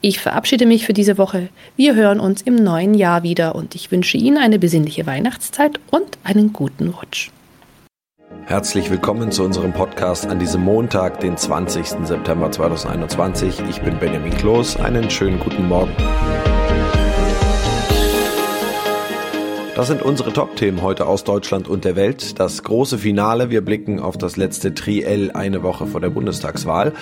Ich verabschiede mich für diese Woche. Wir hören uns im neuen Jahr wieder und ich wünsche Ihnen eine besinnliche Weihnachtszeit und einen guten Rutsch. Herzlich willkommen zu unserem Podcast an diesem Montag, den 20. September 2021. Ich bin Benjamin Kloß. Einen schönen guten Morgen. Das sind unsere Top-Themen heute aus Deutschland und der Welt. Das große Finale. Wir blicken auf das letzte Triell eine Woche vor der Bundestagswahl.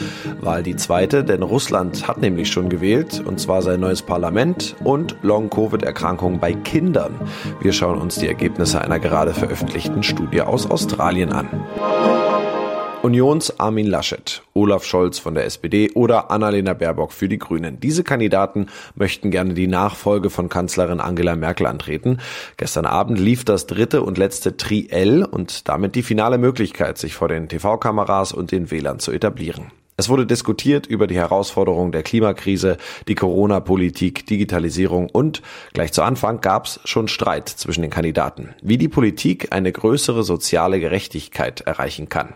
Wahl die zweite, denn Russland hat nämlich schon gewählt, und zwar sein neues Parlament und Long-Covid-Erkrankungen bei Kindern. Wir schauen uns die Ergebnisse einer gerade veröffentlichten Studie aus Australien an. Unions Armin Laschet, Olaf Scholz von der SPD oder Annalena Baerbock für die Grünen. Diese Kandidaten möchten gerne die Nachfolge von Kanzlerin Angela Merkel antreten. Gestern Abend lief das dritte und letzte Triell und damit die finale Möglichkeit, sich vor den TV-Kameras und den Wählern zu etablieren. Es wurde diskutiert über die Herausforderungen der Klimakrise, die Corona-Politik, Digitalisierung und gleich zu Anfang gab es schon Streit zwischen den Kandidaten, wie die Politik eine größere soziale Gerechtigkeit erreichen kann.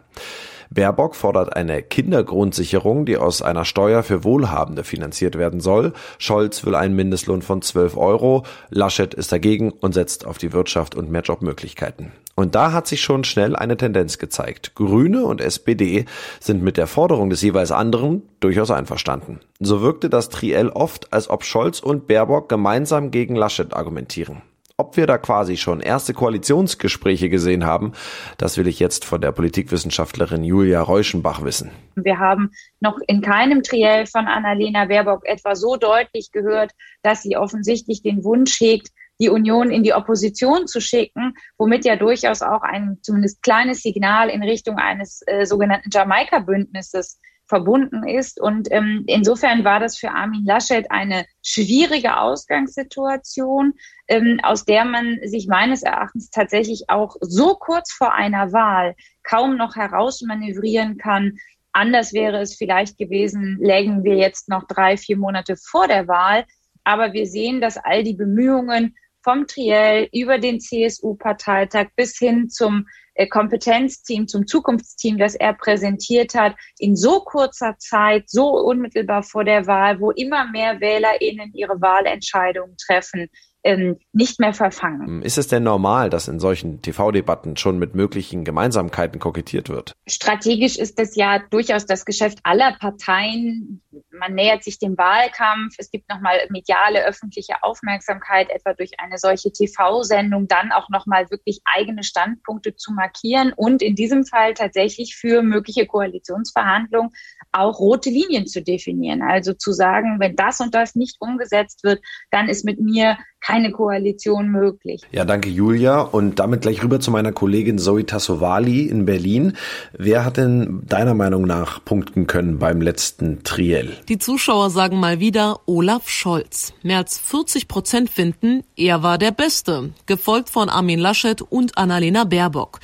Baerbock fordert eine Kindergrundsicherung, die aus einer Steuer für Wohlhabende finanziert werden soll. Scholz will einen Mindestlohn von 12 Euro. Laschet ist dagegen und setzt auf die Wirtschaft und mehr Jobmöglichkeiten. Und da hat sich schon schnell eine Tendenz gezeigt. Grüne und SPD sind mit der Forderung des jeweils anderen durchaus einverstanden. So wirkte das Triell oft, als ob Scholz und Baerbock gemeinsam gegen Laschet argumentieren. Ob wir da quasi schon erste Koalitionsgespräche gesehen haben, das will ich jetzt von der Politikwissenschaftlerin Julia Reuschenbach wissen. Wir haben noch in keinem Triell von Annalena Baerbock etwa so deutlich gehört, dass sie offensichtlich den Wunsch hegt, die Union in die Opposition zu schicken, womit ja durchaus auch ein zumindest kleines Signal in Richtung eines äh, sogenannten Jamaika-Bündnisses verbunden ist. Und ähm, insofern war das für Armin Laschet eine schwierige Ausgangssituation, ähm, aus der man sich meines Erachtens tatsächlich auch so kurz vor einer Wahl kaum noch herausmanövrieren kann. Anders wäre es vielleicht gewesen, lägen wir jetzt noch drei, vier Monate vor der Wahl. Aber wir sehen, dass all die Bemühungen vom Triell über den CSU-Parteitag bis hin zum Kompetenzteam, zum Zukunftsteam, das er präsentiert hat, in so kurzer Zeit, so unmittelbar vor der Wahl, wo immer mehr WählerInnen ihre Wahlentscheidungen treffen, ähm, nicht mehr verfangen. Ist es denn normal, dass in solchen TV-Debatten schon mit möglichen Gemeinsamkeiten kokettiert wird? Strategisch ist es ja durchaus das Geschäft aller Parteien. Man nähert sich dem Wahlkampf. Es gibt nochmal mediale öffentliche Aufmerksamkeit, etwa durch eine solche TV-Sendung, dann auch nochmal wirklich eigene Standpunkte zu markieren und in diesem Fall tatsächlich für mögliche Koalitionsverhandlungen auch rote Linien zu definieren. Also zu sagen, wenn das und das nicht umgesetzt wird, dann ist mit mir keine Koalition möglich. Ja, danke Julia. Und damit gleich rüber zu meiner Kollegin Zoe Tassovali in Berlin. Wer hat denn deiner Meinung nach punkten können beim letzten Triell? Die Zuschauer sagen mal wieder Olaf Scholz. Mehr als 40 Prozent finden, er war der Beste, gefolgt von Armin Laschet und Annalena Baerbock.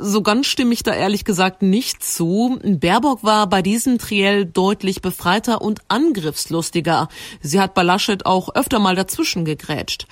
So ganz stimme ich da ehrlich gesagt nicht zu. Baerbock war bei diesem Triell deutlich befreiter und angriffslustiger. Sie hat bei Laschet auch öfter mal dazwischen gegrätscht.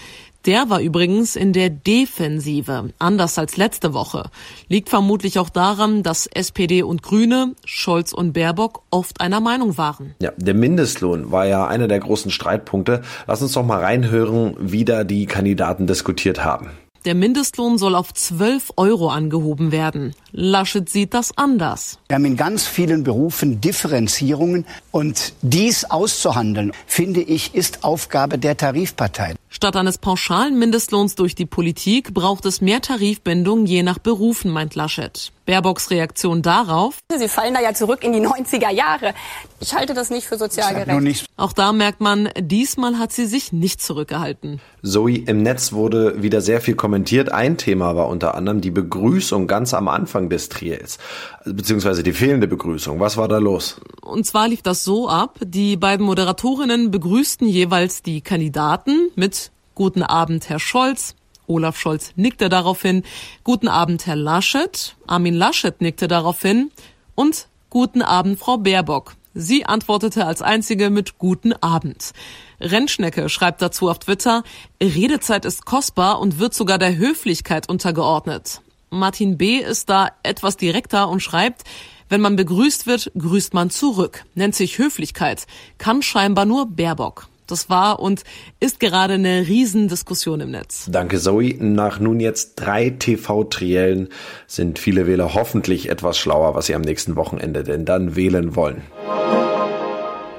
Der war übrigens in der Defensive, anders als letzte Woche. Liegt vermutlich auch daran, dass SPD und Grüne, Scholz und Baerbock oft einer Meinung waren. Ja, der Mindestlohn war ja einer der großen Streitpunkte. Lass uns doch mal reinhören, wie da die Kandidaten diskutiert haben. Der Mindestlohn soll auf 12 Euro angehoben werden. Laschet sieht das anders. Wir haben in ganz vielen Berufen Differenzierungen und dies auszuhandeln, finde ich, ist Aufgabe der Tarifparteien. Statt eines pauschalen Mindestlohns durch die Politik braucht es mehr Tarifbindung je nach Berufen, meint Laschet. Baerbocks Reaktion darauf. Sie fallen da ja zurück in die 90er Jahre. Ich halte das nicht für sozial gerecht. Auch da merkt man, diesmal hat sie sich nicht zurückgehalten. Zoe, im Netz wurde wieder sehr viel kommentiert. Ein Thema war unter anderem die Begrüßung ganz am Anfang des Triels, beziehungsweise die fehlende Begrüßung. Was war da los? Und zwar lief das so ab, die beiden Moderatorinnen begrüßten jeweils die Kandidaten mit Guten Abend, Herr Scholz, Olaf Scholz nickte daraufhin. Guten Abend, Herr Laschet. Armin Laschet nickte daraufhin. Und Guten Abend, Frau Baerbock. Sie antwortete als einzige mit Guten Abend. Rentschnecke schreibt dazu auf Twitter, Redezeit ist kostbar und wird sogar der Höflichkeit untergeordnet. Martin B. ist da etwas direkter und schreibt, wenn man begrüßt wird, grüßt man zurück. Nennt sich Höflichkeit. Kann scheinbar nur Baerbock. Das war und ist gerade eine Riesendiskussion im Netz. Danke Zoe. Nach nun jetzt drei TV-Triellen sind viele Wähler hoffentlich etwas schlauer, was sie am nächsten Wochenende denn dann wählen wollen.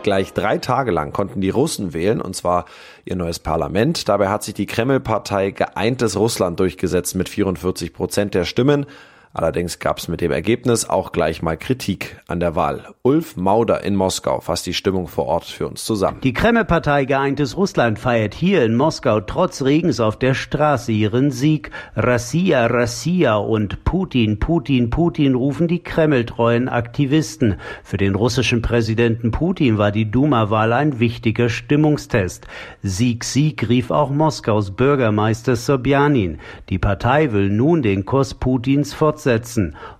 Gleich drei Tage lang konnten die Russen wählen, und zwar ihr neues Parlament. Dabei hat sich die Kreml-Partei Geeintes Russland durchgesetzt mit 44 Prozent der Stimmen. Allerdings gab es mit dem Ergebnis auch gleich mal Kritik an der Wahl. Ulf Mauder in Moskau fasst die Stimmung vor Ort für uns zusammen. Die Kreml-Partei Geeintes Russland feiert hier in Moskau trotz Regens auf der Straße ihren Sieg. Rassia, Rassia und Putin, Putin, Putin rufen die Kreml-treuen Aktivisten. Für den russischen Präsidenten Putin war die Duma-Wahl ein wichtiger Stimmungstest. Sieg, Sieg rief auch Moskaus Bürgermeister Sobjanin. Die Partei will nun den Kurs Putins fortsetzen.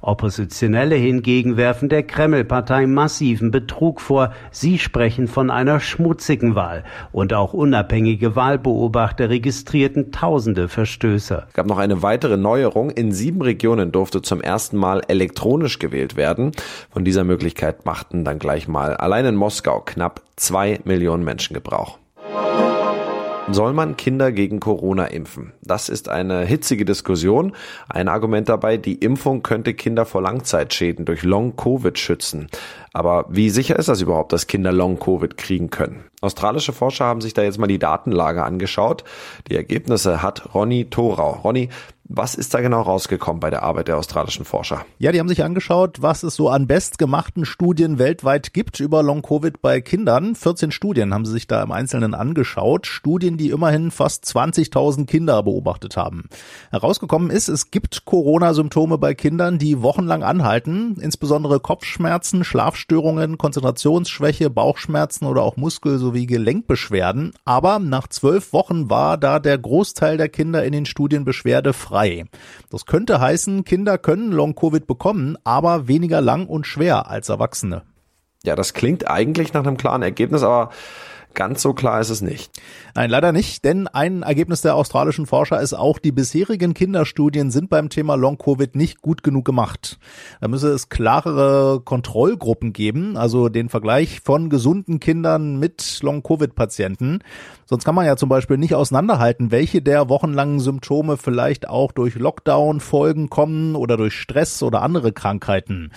Oppositionelle hingegen werfen der Kreml-Partei massiven Betrug vor. Sie sprechen von einer schmutzigen Wahl. Und auch unabhängige Wahlbeobachter registrierten tausende Verstöße. Es gab noch eine weitere Neuerung. In sieben Regionen durfte zum ersten Mal elektronisch gewählt werden. Von dieser Möglichkeit machten dann gleich mal allein in Moskau knapp zwei Millionen Menschen Gebrauch. Soll man Kinder gegen Corona impfen? Das ist eine hitzige Diskussion. Ein Argument dabei, die Impfung könnte Kinder vor Langzeitschäden durch Long-Covid schützen. Aber wie sicher ist das überhaupt, dass Kinder Long-Covid kriegen können? Australische Forscher haben sich da jetzt mal die Datenlage angeschaut. Die Ergebnisse hat Ronny Thorau. Ronny, was ist da genau rausgekommen bei der Arbeit der australischen Forscher? Ja, die haben sich angeschaut, was es so an bestgemachten Studien weltweit gibt über Long-Covid bei Kindern. 14 Studien haben sie sich da im Einzelnen angeschaut. Studien, die immerhin fast 20.000 Kinder beobachtet haben. Herausgekommen ist, es gibt Corona-Symptome bei Kindern, die wochenlang anhalten. Insbesondere Kopfschmerzen, Schlafstörungen, Konzentrationsschwäche, Bauchschmerzen oder auch Muskel- sowie Gelenkbeschwerden. Aber nach zwölf Wochen war da der Großteil der Kinder in den Studien beschwerdefrei frei. Das könnte heißen, Kinder können Long-Covid bekommen, aber weniger lang und schwer als Erwachsene. Ja, das klingt eigentlich nach einem klaren Ergebnis, aber Ganz so klar ist es nicht. Nein, leider nicht, denn ein Ergebnis der australischen Forscher ist auch, die bisherigen Kinderstudien sind beim Thema Long-Covid nicht gut genug gemacht. Da müsse es klarere Kontrollgruppen geben, also den Vergleich von gesunden Kindern mit Long-Covid-Patienten. Sonst kann man ja zum Beispiel nicht auseinanderhalten, welche der wochenlangen Symptome vielleicht auch durch Lockdown-Folgen kommen oder durch Stress oder andere Krankheiten.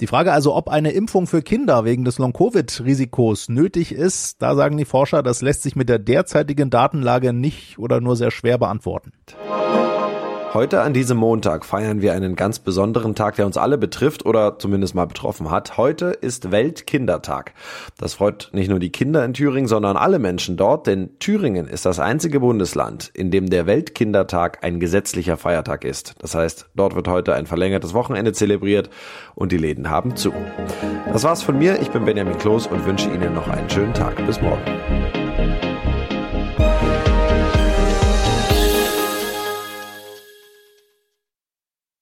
Die Frage also, ob eine Impfung für Kinder wegen des Long-Covid-Risikos nötig ist, da sagen die Forscher, das lässt sich mit der derzeitigen Datenlage nicht oder nur sehr schwer beantworten. Heute an diesem Montag feiern wir einen ganz besonderen Tag, der uns alle betrifft oder zumindest mal betroffen hat. Heute ist Weltkindertag. Das freut nicht nur die Kinder in Thüringen, sondern alle Menschen dort, denn Thüringen ist das einzige Bundesland, in dem der Weltkindertag ein gesetzlicher Feiertag ist. Das heißt, dort wird heute ein verlängertes Wochenende zelebriert und die Läden haben zu. Das war's von mir. Ich bin Benjamin Kloß und wünsche Ihnen noch einen schönen Tag. Bis morgen.